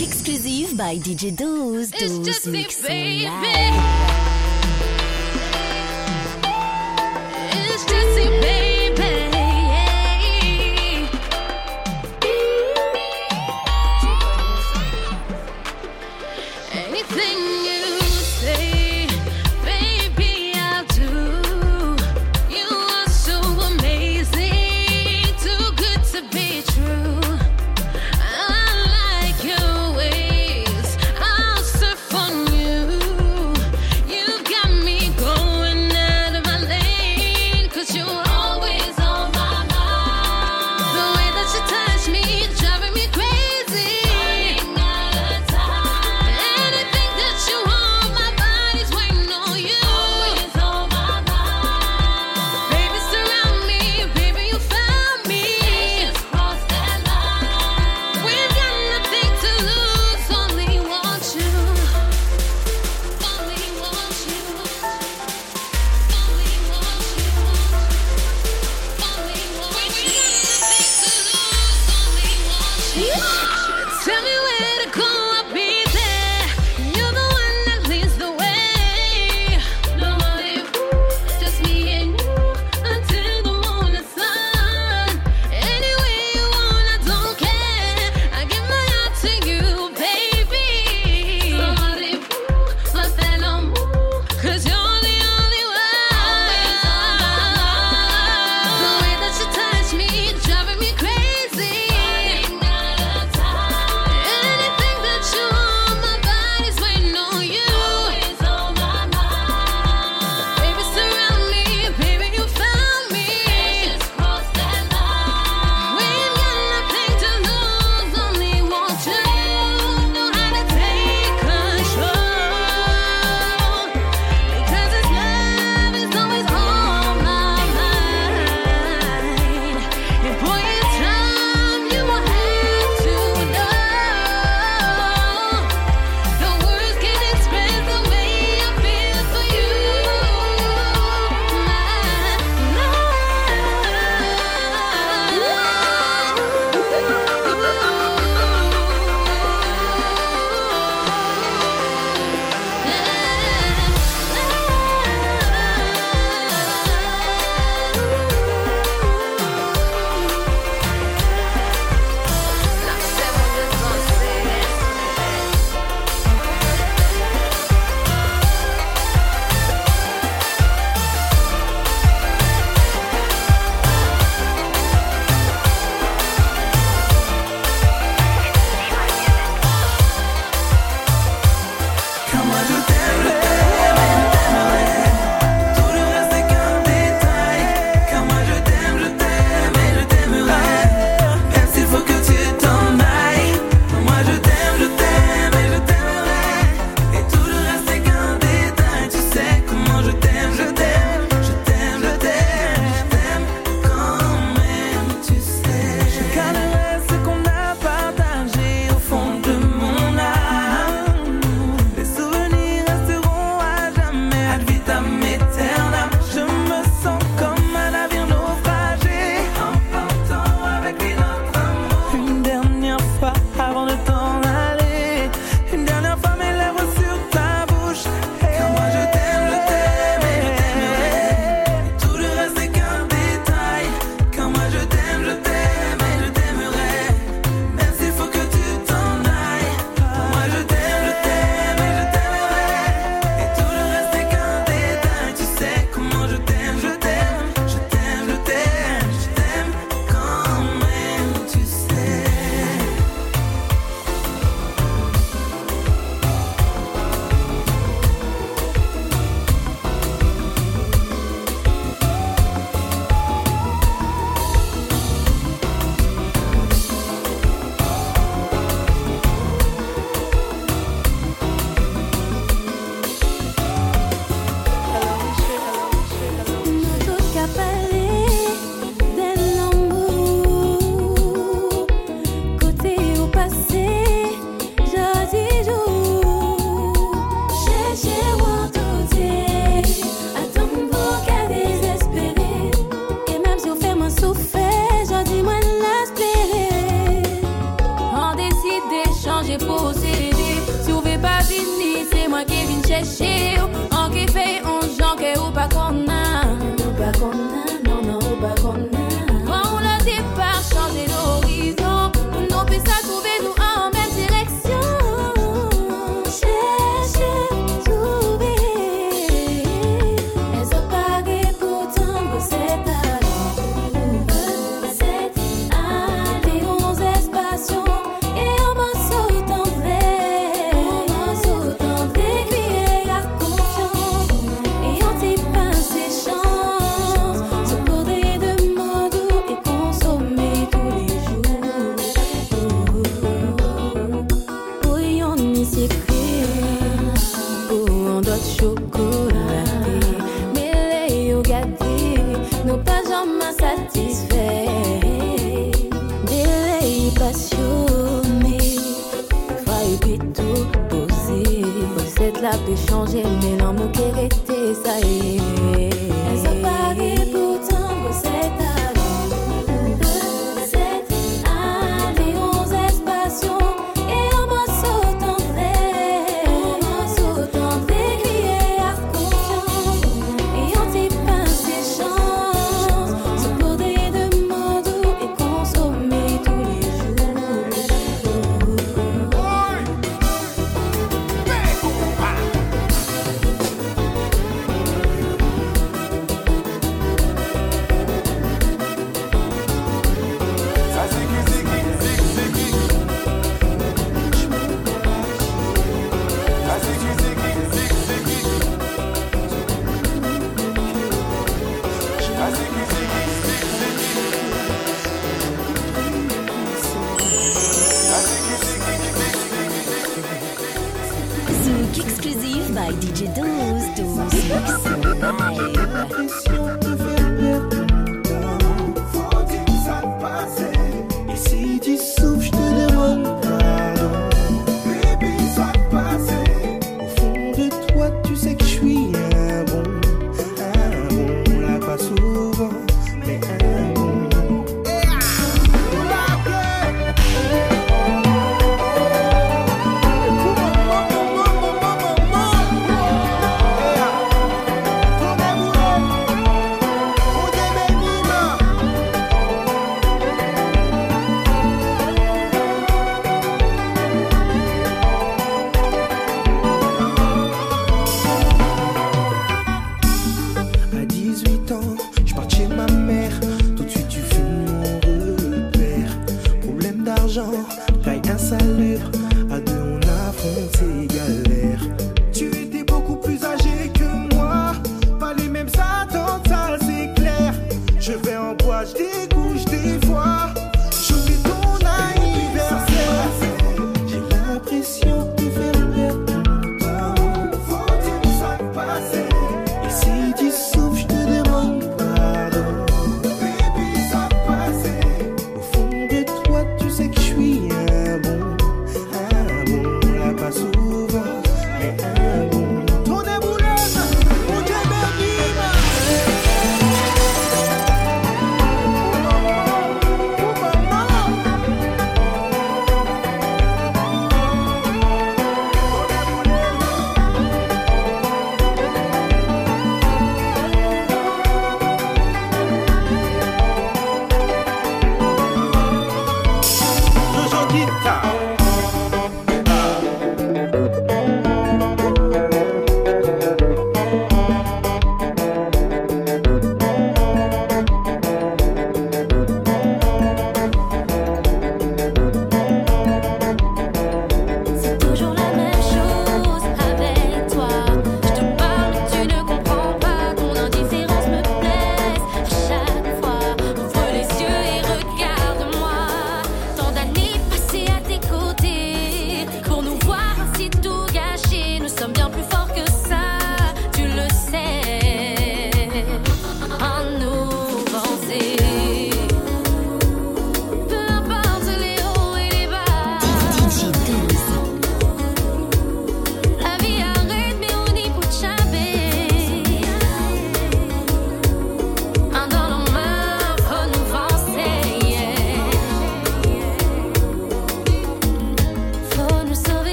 exclusive by DJ Doze. Doze mix baby. Live.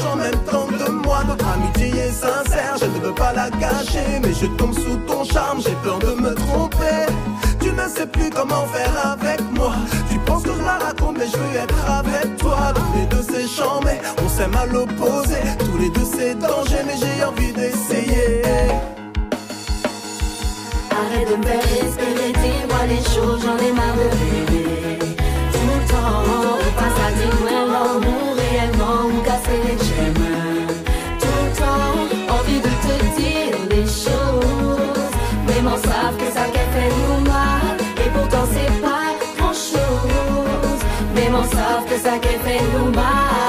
En même temps de moi. Notre amitié est sincère, je ne veux pas la gâcher. Mais je tombe sous ton charme, j'ai peur de me tromper. Tu ne sais plus comment faire avec moi. Tu penses que je la raconte, mais je veux être avec toi. Tous les deux c'est mais on s'aime à l'opposé. Tous les deux c'est danger, mais j'ai envie d'essayer. Arrête de me faire espérer, dis-moi les choses, j'en ai marre de rêver. Tout le temps, passe à dis-moi que pelo mar.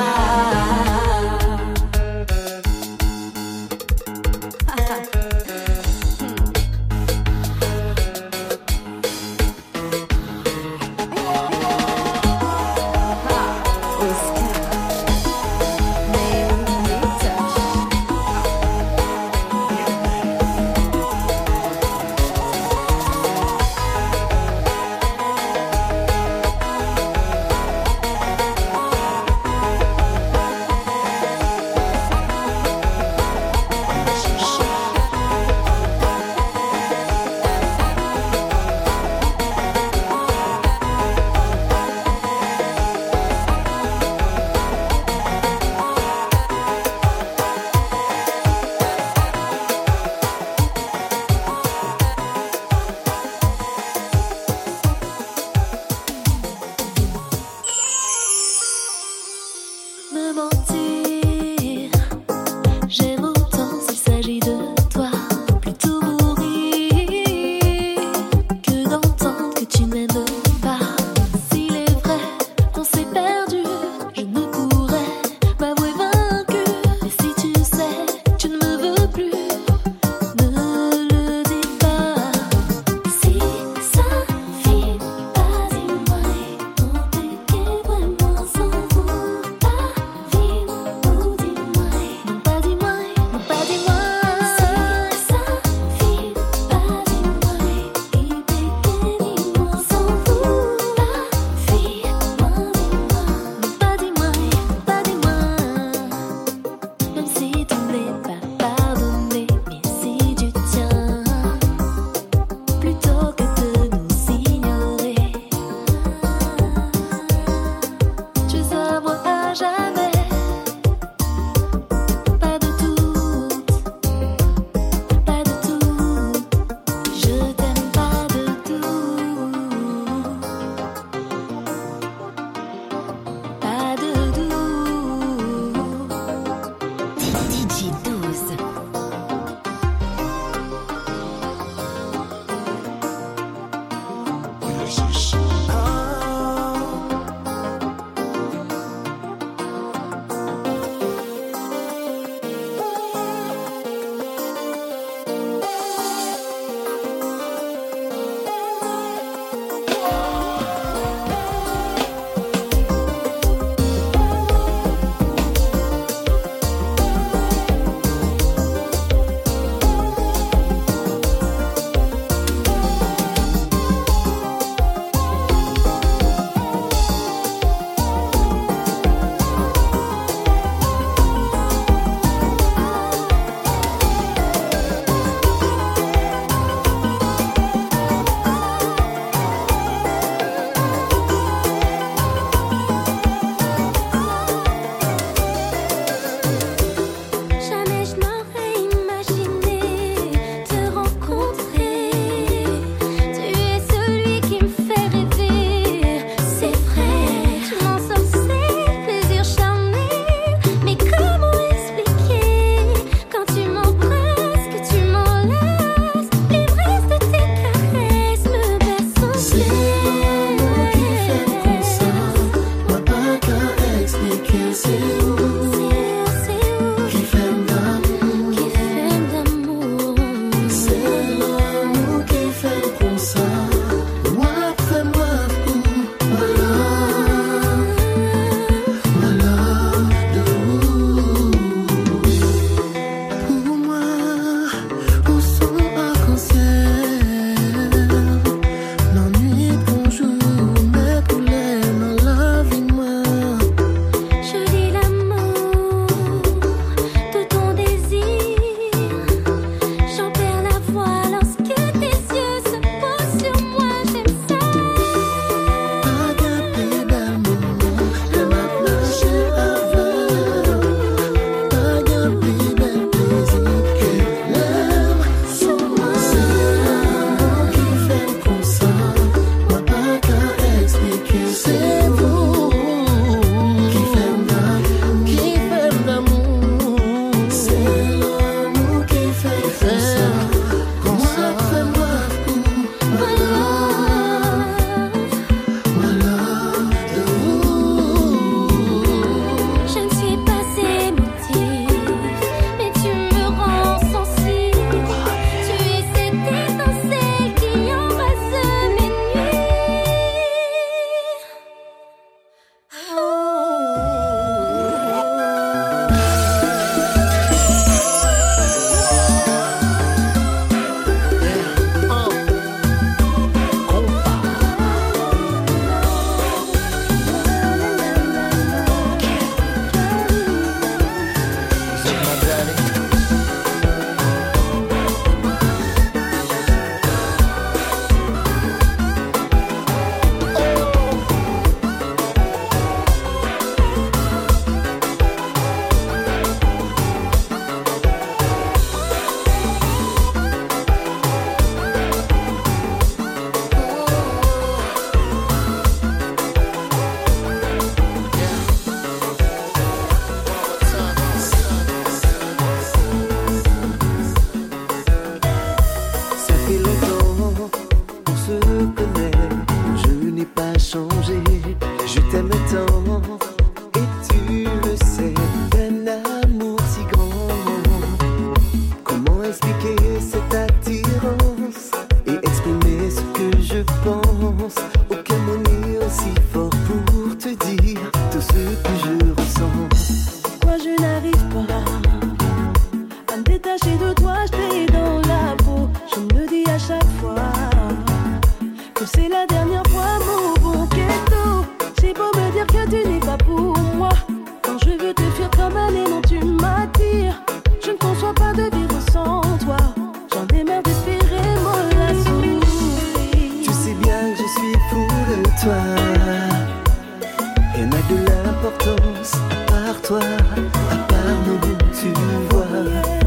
Rien n'a de l'importance à part toi, à part nos goûts, tu vois.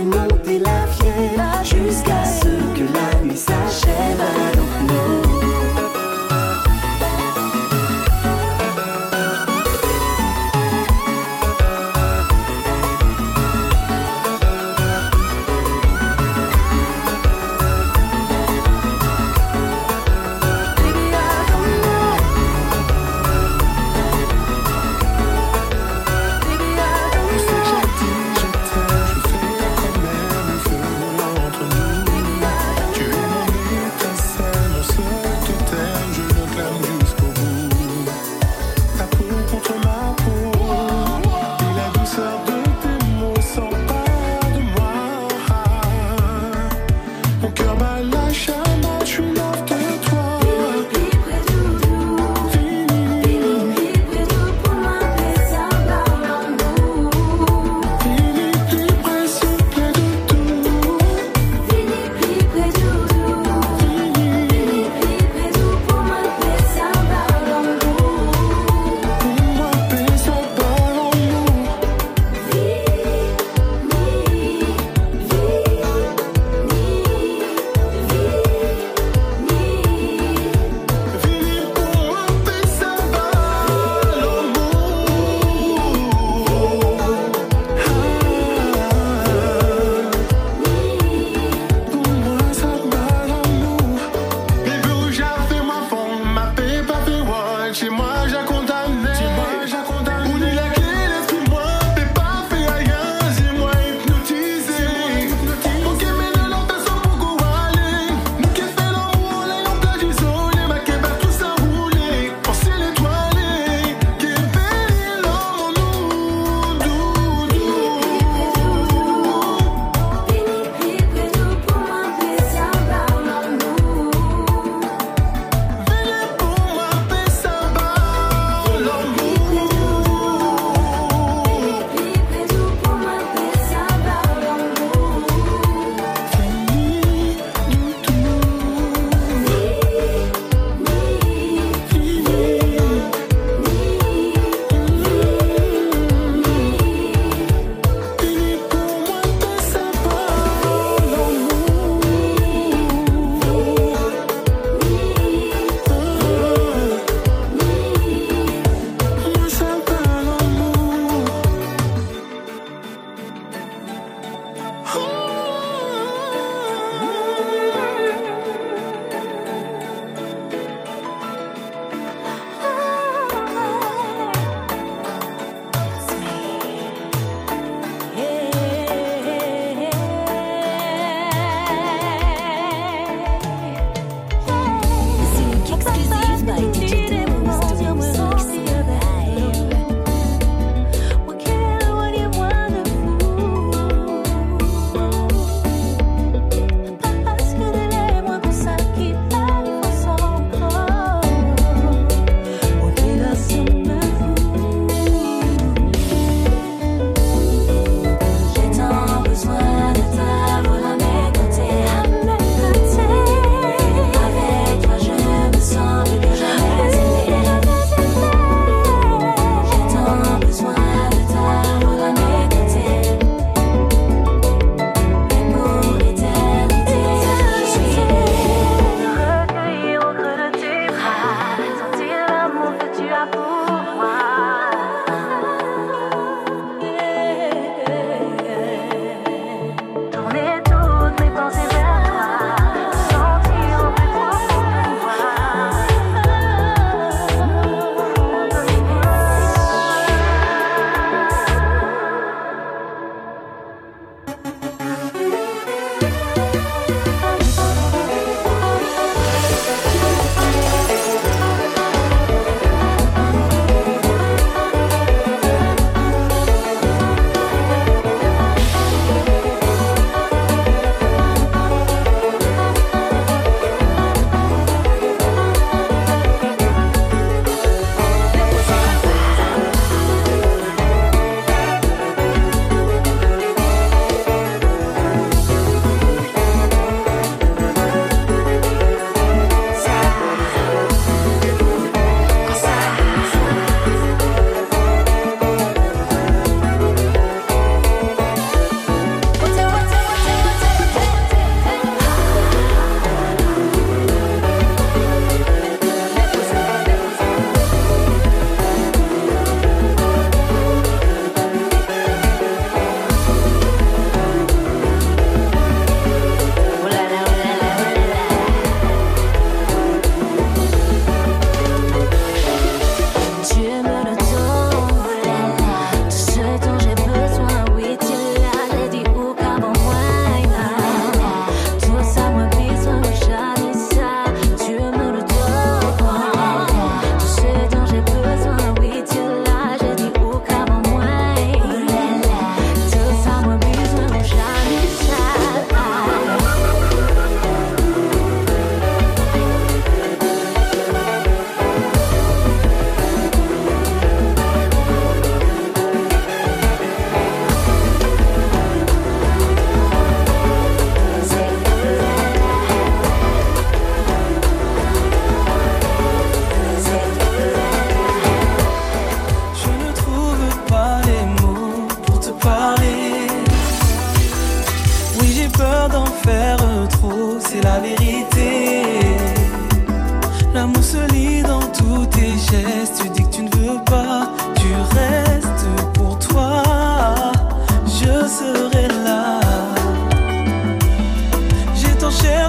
dancing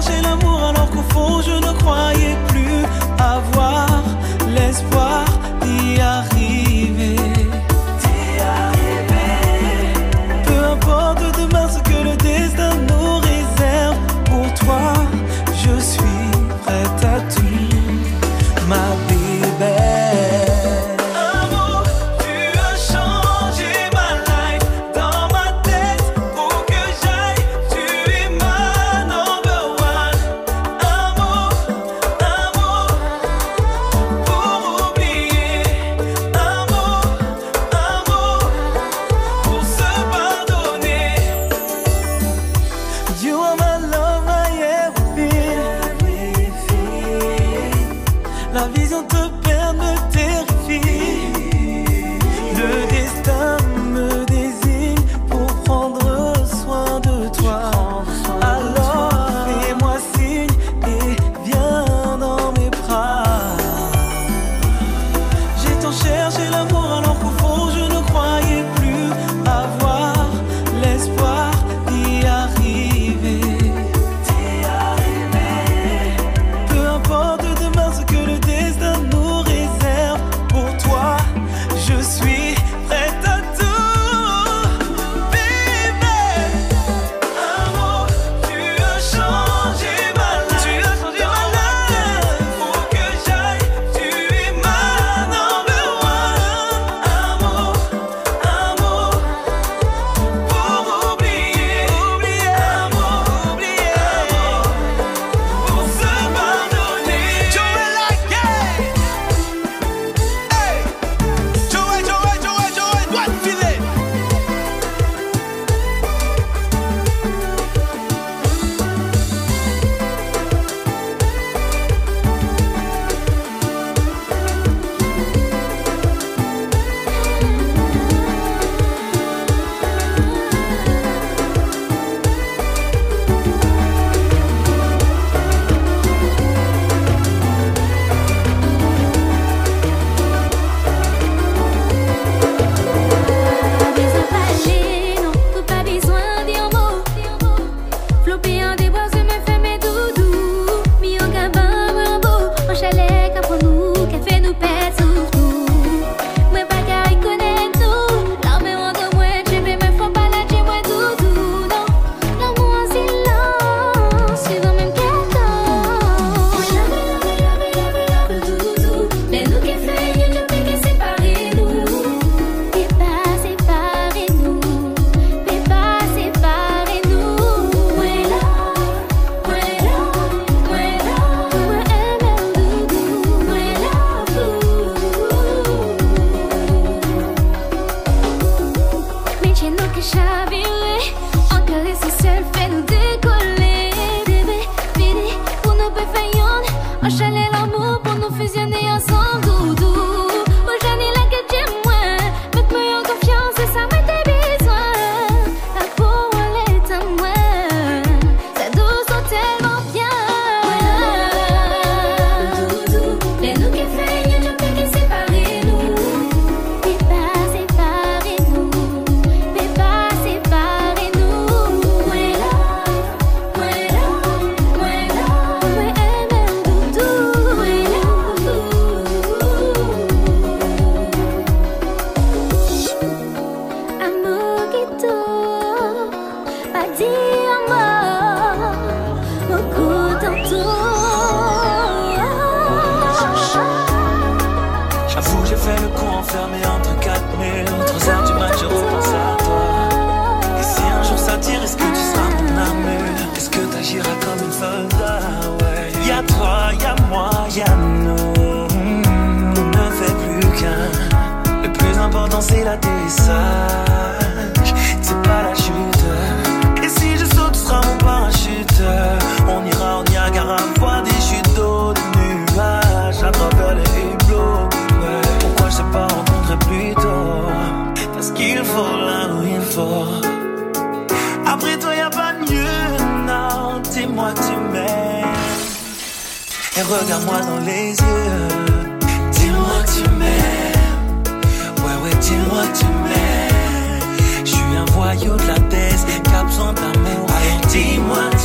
chercher l'amour alors qu'au fond je ne croyais plus avoir l'espoir. Diamant, mon goût. J'avoue que j'ai fait le coup enfermé entre 4000. L'autre heure du matin, je repense à toi. Et si un jour ça tire, est-ce que tu seras mon amour? Est-ce que tu agiras comme une faute? Y'a toi, y'a moi, y'a nous. Ne fais plus qu'un. Le plus important, c'est la. Regarde-moi dans les yeux. Dis-moi que tu m'aimes. Ouais, ouais, dis-moi que tu m'aimes. Je suis un voyou de la baisse qui a besoin dis-moi que